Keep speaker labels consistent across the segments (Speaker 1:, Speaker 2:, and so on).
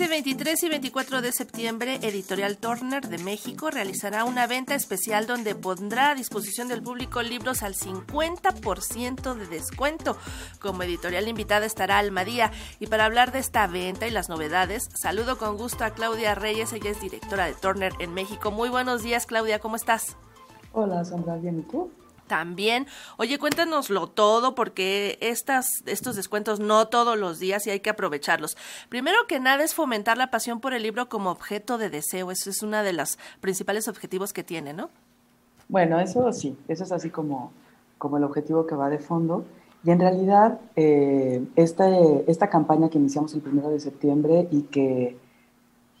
Speaker 1: Este 23 y 24 de septiembre, Editorial Turner de México realizará una venta especial donde pondrá a disposición del público libros al 50% de descuento. Como editorial invitada estará Almadía. Y para hablar de esta venta y las novedades, saludo con gusto a Claudia Reyes, ella es directora de Turner en México. Muy buenos días, Claudia, ¿cómo estás?
Speaker 2: Hola, Sandra, ¿bien tú?
Speaker 1: También. Oye, cuéntanoslo todo porque estas, estos descuentos no todos los días y hay que aprovecharlos. Primero que nada es fomentar la pasión por el libro como objeto de deseo. Eso es uno de los principales objetivos que tiene, ¿no?
Speaker 2: Bueno, eso sí, eso es así como, como el objetivo que va de fondo. Y en realidad, eh, esta, esta campaña que iniciamos el primero de septiembre y que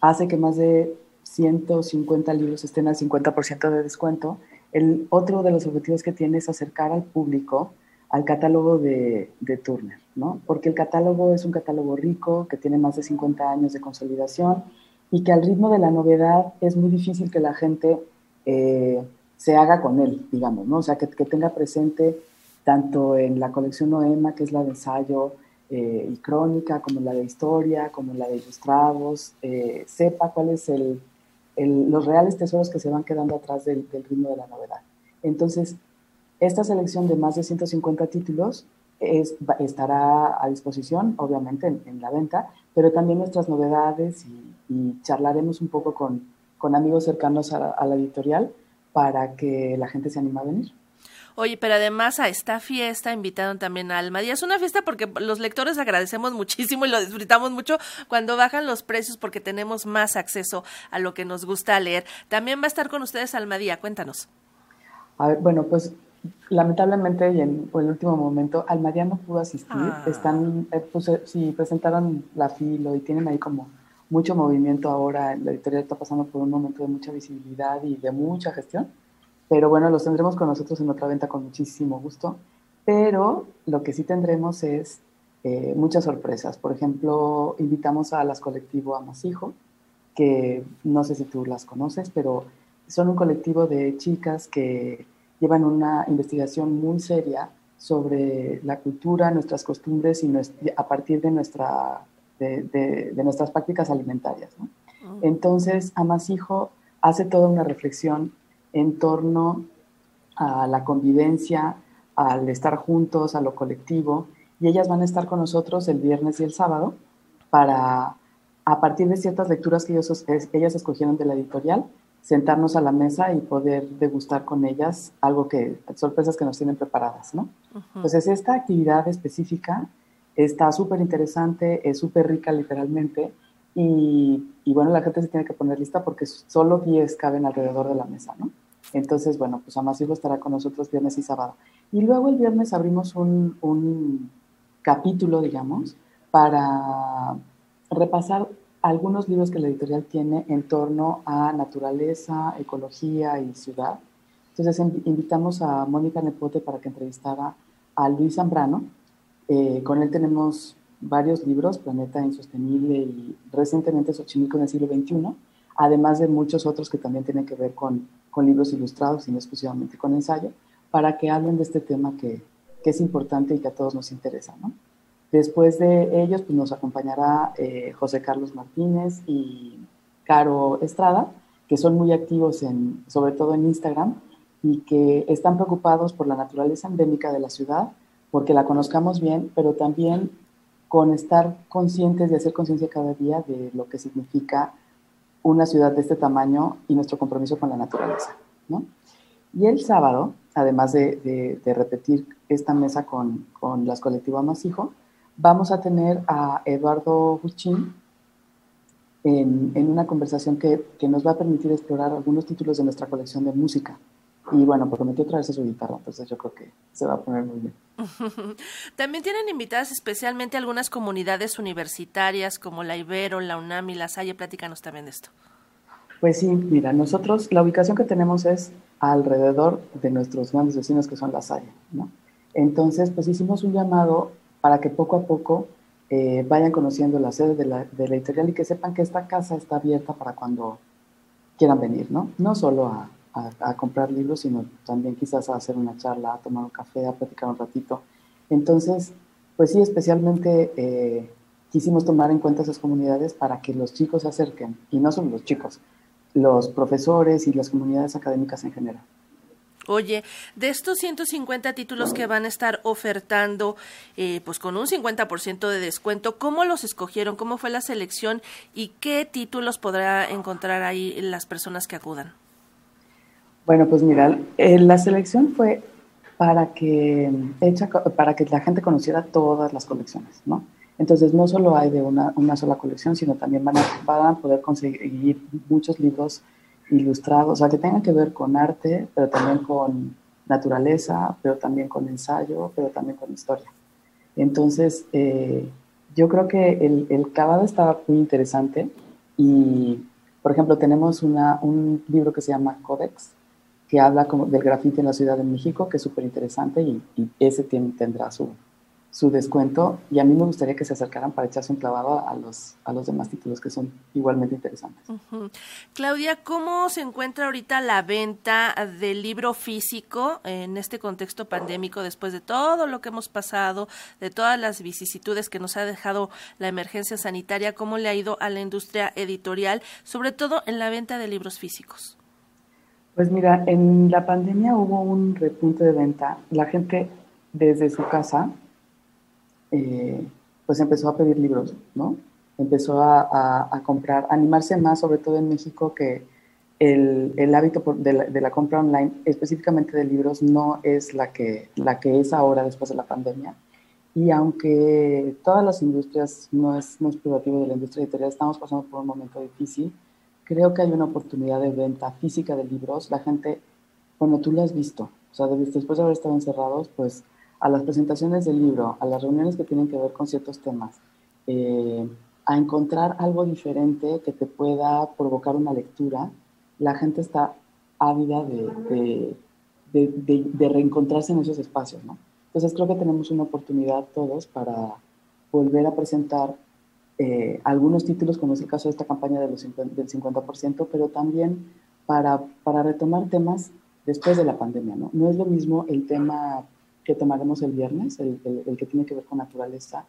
Speaker 2: hace que más de 150 libros estén al 50% de descuento, el otro de los objetivos que tiene es acercar al público al catálogo de, Turner, ¿no? Porque el catálogo es un catálogo rico, que tiene más de 50 años de consolidación y que al ritmo de la novedad es muy difícil que la gente eh, se haga con él, digamos, ¿no? O sea, que, tenga presente tanto en la colección Noema, que es la de ensayo eh, y crónica, como la de historia, como la de ilustrados, eh, sepa cuál es el, los reales tesoros que se van quedando atrás del, ritmo de la novedad. Entonces, esta selección de más de 150 títulos estará a disposición, obviamente, en, la venta, pero también nuestras novedades y, charlaremos un poco con, amigos cercanos a a la editorial para que la gente se anime a venir.
Speaker 1: Oye, pero además a esta fiesta invitaron también a Almadía. Es una fiesta porque los lectores agradecemos muchísimo y lo disfrutamos mucho cuando bajan los precios porque tenemos más acceso a lo que nos gusta leer. También va a estar con ustedes Almadía, cuéntanos.
Speaker 2: A ver, bueno, pues lamentablemente y en, el último momento Almadía no pudo asistir. Ah. Están, eh, pues, eh, sí, presentaron la filo y tienen ahí como mucho movimiento ahora. La editorial está pasando por un momento de mucha visibilidad y de mucha gestión. Pero bueno, los tendremos con nosotros en otra venta con muchísimo gusto. Pero lo que sí tendremos es eh, muchas sorpresas. Por ejemplo, invitamos a las colectivo Amasijo, que no sé si tú las conoces, pero son un colectivo de chicas que llevan una investigación muy seria sobre la cultura, nuestras costumbres y a partir de, nuestra, de, nuestras prácticas alimentarias. Oh. Entonces, Amasijo hace toda una reflexión en torno a la convivencia, al estar juntos, a lo colectivo, y ellas van a estar con nosotros el viernes y el sábado para, a partir de ciertas lecturas que ellos, ellas escogieron de la editorial, sentarnos a la mesa y poder degustar con ellas algo que, sorpresas que nos tienen preparadas, ¿no? Entonces, esta actividad específica está súper interesante, es súper rica literalmente, y, y, bueno, la gente se tiene que poner lista porque solo 10 caben alrededor de la mesa, ¿no? Entonces, bueno, pues Amasijo estará con nosotros viernes y sábado. Y luego el viernes abrimos un, un capítulo, digamos, para repasar algunos libros que la editorial tiene en torno a naturaleza, ecología y ciudad. Entonces invitamos a Mónica Nepote para que entrevistara a Luis Zambrano. Eh, con él tenemos varios libros, Planeta Insostenible y recientemente Xochimilco en el siglo XXI, además de muchos otros que también tienen que ver con, con libros ilustrados y no exclusivamente con ensayo, para que hablen de este tema que, que es importante y que a todos nos interesa. ¿no? Después de ellos pues, nos acompañará eh, José Carlos Martínez y Caro Estrada, que son muy activos en, sobre todo en Instagram y que están preocupados por la naturaleza endémica de la ciudad, porque la conozcamos bien, pero también con estar conscientes de hacer conciencia cada día de lo que significa una ciudad de este tamaño y nuestro compromiso con la naturaleza. ¿no? Y el sábado, además de, de, repetir esta mesa con, con las colectivas Masijo, vamos a tener a Eduardo Huchín en, en, una conversación que, que, nos va a permitir explorar algunos títulos de nuestra colección de música. Y bueno, prometió traerse su guitarra, entonces yo creo que se va a poner muy bien.
Speaker 1: También tienen invitadas especialmente algunas comunidades universitarias como la Ibero, la UNAM y la Salle. Platícanos también de esto.
Speaker 2: Pues sí, mira, nosotros la ubicación que tenemos es alrededor de nuestros grandes vecinos que son la Salle, ¿no? Entonces, pues hicimos un llamado para que poco a poco eh, vayan conociendo la sede de la, de la editorial y que sepan que esta casa está abierta para cuando quieran venir, ¿no? No solo a, a, comprar libros, sino también quizás a hacer una charla, a tomar un café, a platicar un ratito. Entonces, pues sí, especialmente eh, quisimos tomar en cuenta esas comunidades para que los chicos se acerquen, y no solo los chicos, los profesores y las comunidades académicas en general.
Speaker 1: Oye, de estos 150 títulos que van a estar ofertando, eh, pues con un 50% de descuento, ¿cómo los escogieron? ¿Cómo fue la selección? ¿Y qué títulos podrá encontrar ahí las personas que acudan?
Speaker 2: Bueno, pues mira, eh, la selección fue para que, hecha, para que la gente conociera todas las colecciones, ¿no? Entonces, no solo hay de una, una sola colección, sino también van a, van a poder conseguir muchos libros ilustrados, o sea, que tengan que ver con arte, pero también con naturaleza, pero también con ensayo, pero también con historia. Entonces, eh, yo creo que el, el cavado está muy interesante y, por ejemplo, tenemos una, un libro que se llama Codex, que habla como del grafite en la Ciudad de México, que es súper interesante y, y, ese tiene, tendrá su, su descuento y a mí me gustaría que se acercaran para echarse un clavado a los, a los demás títulos que son igualmente interesantes.
Speaker 1: Claudia, ¿cómo se encuentra ahorita la venta del libro físico en este contexto pandémico después de todo lo que hemos pasado, de todas las vicisitudes que nos ha dejado la emergencia sanitaria? ¿Cómo le ha ido a la industria editorial, sobre todo en la venta de libros físicos?
Speaker 2: Pues mira, en la pandemia hubo un repunte de venta. La gente desde su casa eh, pues empezó a pedir libros, ¿no? Empezó a, comprar, a animarse más, sobre todo en México, que el, hábito de, la, de, la, compra online, específicamente de libros, no es la que, la que es ahora después de la pandemia. Y aunque todas las industrias, no es, no es privativo de la industria editorial, estamos pasando por un momento difícil, creo que hay una oportunidad de venta física de libros. La gente, bueno, tú lo has visto, o sea, después de haber estado encerrados, pues a las presentaciones del libro, a las reuniones que tienen que ver con ciertos temas, eh, a encontrar algo diferente que te pueda provocar una lectura, la gente está ávida de, de, reencontrarse en esos espacios, ¿no? Entonces creo que tenemos una oportunidad todos para volver a presentar eh, algunos títulos, como es el caso de esta campaña de los del 50%, pero también para, para retomar temas después de la pandemia, ¿no? No es lo mismo el tema que tomaremos el viernes, el, el, que tiene que ver con naturaleza,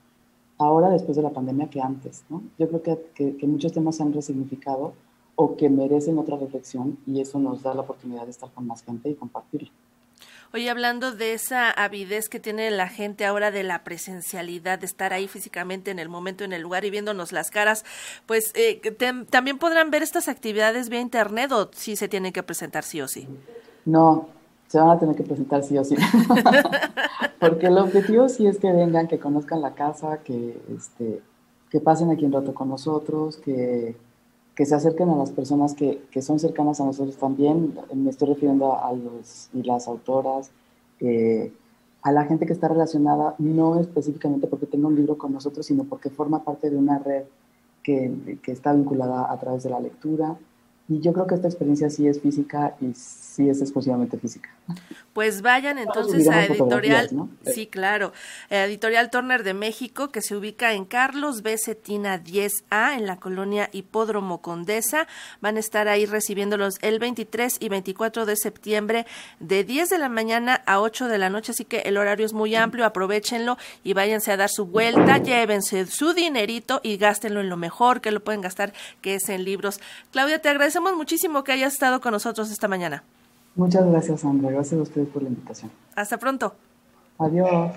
Speaker 2: ahora después de la pandemia que antes. ¿no? Yo creo que, que, muchos temas se han resignificado o que merecen otra reflexión y eso nos da la oportunidad de estar con más gente y compartirlo.
Speaker 1: Oye, hablando de esa avidez que tiene la gente ahora de la presencialidad, de estar ahí físicamente en el momento, en el lugar y viéndonos las caras, pues eh, también podrán ver estas actividades vía internet o si se tienen que presentar sí o sí.
Speaker 2: No, se van a tener que presentar sí o sí. Porque el objetivo sí es que vengan, que conozcan la casa, que, este, que pasen aquí un rato con nosotros, que, que se acerquen a las personas que, que, son cercanas a nosotros también. Me estoy refiriendo a los y las autoras, eh, a la gente que está relacionada, no específicamente porque tenga un libro con nosotros, sino porque forma parte de una red que, que está vinculada a través de la lectura. Y yo creo que esta experiencia sí es física y sí es exclusivamente física.
Speaker 1: Pues vayan entonces a Editorial, sí, claro, Editorial Turner de México, que se ubica en Carlos B. Cetina 10A, en la colonia Hipódromo Condesa. Van a estar ahí recibiéndolos el 23 y 24 de septiembre, de 10 de la mañana a 8 de la noche, así que el horario es muy amplio, aprovechenlo y váyanse a dar su vuelta, llévense su dinerito y gástenlo en lo mejor que lo pueden gastar, que es en libros. Claudia, te agradecemos agradecemos muchísimo que haya estado con nosotros esta mañana.
Speaker 2: Muchas gracias, Sandra. Gracias a ustedes por la invitación.
Speaker 1: Hasta pronto.
Speaker 2: Adiós.